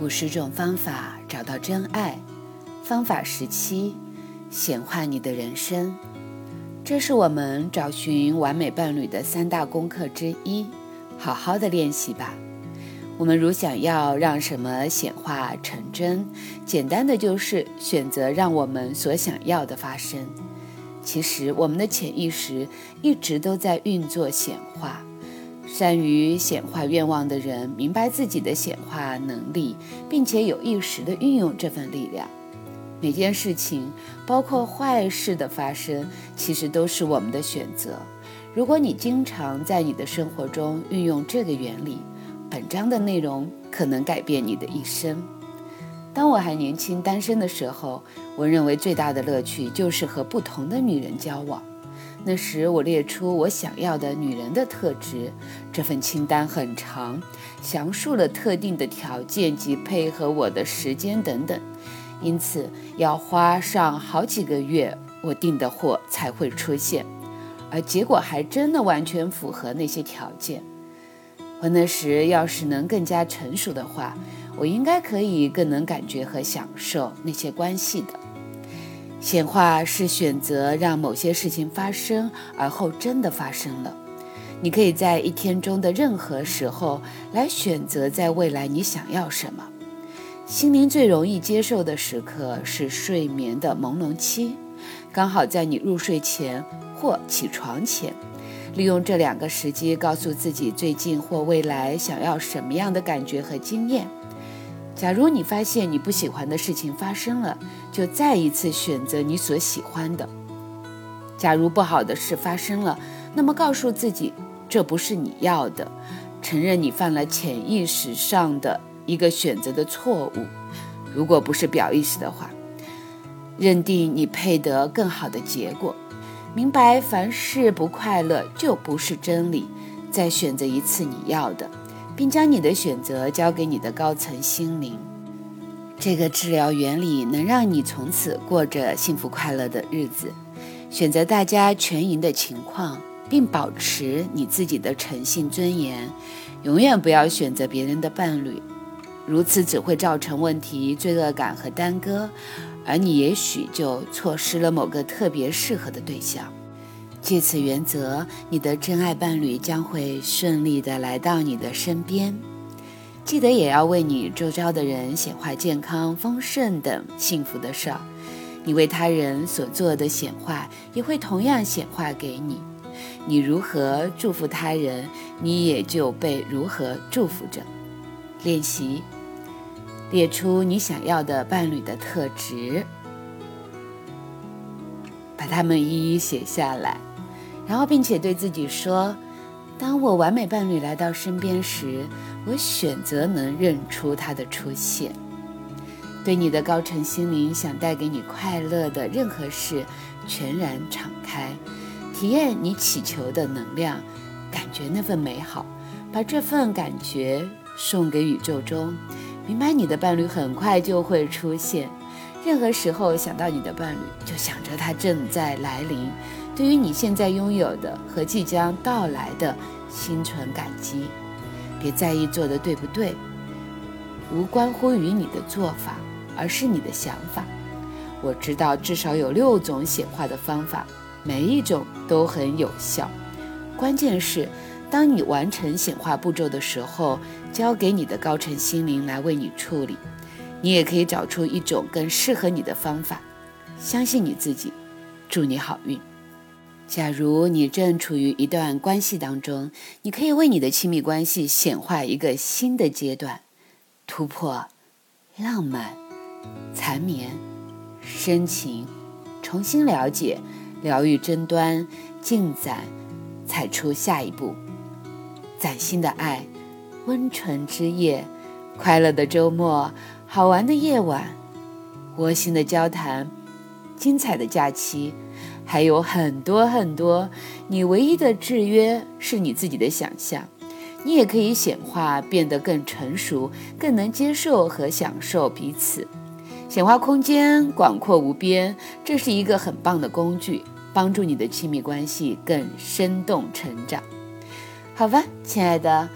五十种方法找到真爱，方法十七：显化你的人生。这是我们找寻完美伴侣的三大功课之一，好好的练习吧。我们如想要让什么显化成真，简单的就是选择让我们所想要的发生。其实我们的潜意识一直都在运作显化。善于显化愿望的人，明白自己的显化能力，并且有意识地运用这份力量。每件事情，包括坏事的发生，其实都是我们的选择。如果你经常在你的生活中运用这个原理，本章的内容可能改变你的一生。当我还年轻单身的时候，我认为最大的乐趣就是和不同的女人交往。那时我列出我想要的女人的特质，这份清单很长，详述了特定的条件及配合我的时间等等，因此要花上好几个月，我订的货才会出现，而结果还真的完全符合那些条件。我那时要是能更加成熟的话，我应该可以更能感觉和享受那些关系的。显化是选择让某些事情发生，而后真的发生了。你可以在一天中的任何时候来选择，在未来你想要什么。心灵最容易接受的时刻是睡眠的朦胧期，刚好在你入睡前或起床前，利用这两个时机，告诉自己最近或未来想要什么样的感觉和经验。假如你发现你不喜欢的事情发生了，就再一次选择你所喜欢的。假如不好的事发生了，那么告诉自己这不是你要的，承认你犯了潜意识上的一个选择的错误。如果不是表意识的话，认定你配得更好的结果。明白凡事不快乐就不是真理，再选择一次你要的。并将你的选择交给你的高层心灵。这个治疗原理能让你从此过着幸福快乐的日子。选择大家全赢的情况，并保持你自己的诚信尊严。永远不要选择别人的伴侣，如此只会造成问题、罪恶感和耽搁，而你也许就错失了某个特别适合的对象。借此原则，你的真爱伴侣将会顺利地来到你的身边。记得也要为你周遭的人显化健康、丰盛等幸福的事儿。你为他人所做的显化，也会同样显化给你。你如何祝福他人，你也就被如何祝福着。练习，列出你想要的伴侣的特质，把它们一一写下来。然后，并且对自己说：“当我完美伴侣来到身边时，我选择能认出他的出现。对你的高层心灵想带给你快乐的任何事，全然敞开，体验你祈求的能量，感觉那份美好，把这份感觉送给宇宙中。明白你的伴侣很快就会出现。任何时候想到你的伴侣，就想着他正在来临。”对于你现在拥有的和即将到来的，心存感激。别在意做的对不对，无关乎于你的做法，而是你的想法。我知道至少有六种显化的方法，每一种都很有效。关键是，当你完成显化步骤的时候，交给你的高层心灵来为你处理。你也可以找出一种更适合你的方法。相信你自己，祝你好运。假如你正处于一段关系当中，你可以为你的亲密关系显化一个新的阶段，突破浪漫、缠绵、深情，重新了解、疗愈争端、进展，踩出下一步。崭新的爱，温存之夜，快乐的周末，好玩的夜晚，窝心的交谈，精彩的假期。还有很多很多，你唯一的制约是你自己的想象。你也可以显化，变得更成熟，更能接受和享受彼此。显化空间广阔无边，这是一个很棒的工具，帮助你的亲密关系更生动成长。好吧，亲爱的，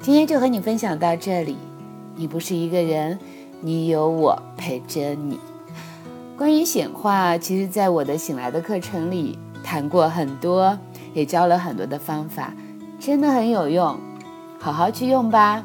今天就和你分享到这里。你不是一个人，你有我陪着你。关于显化，其实在我的醒来的课程里谈过很多，也教了很多的方法，真的很有用，好好去用吧。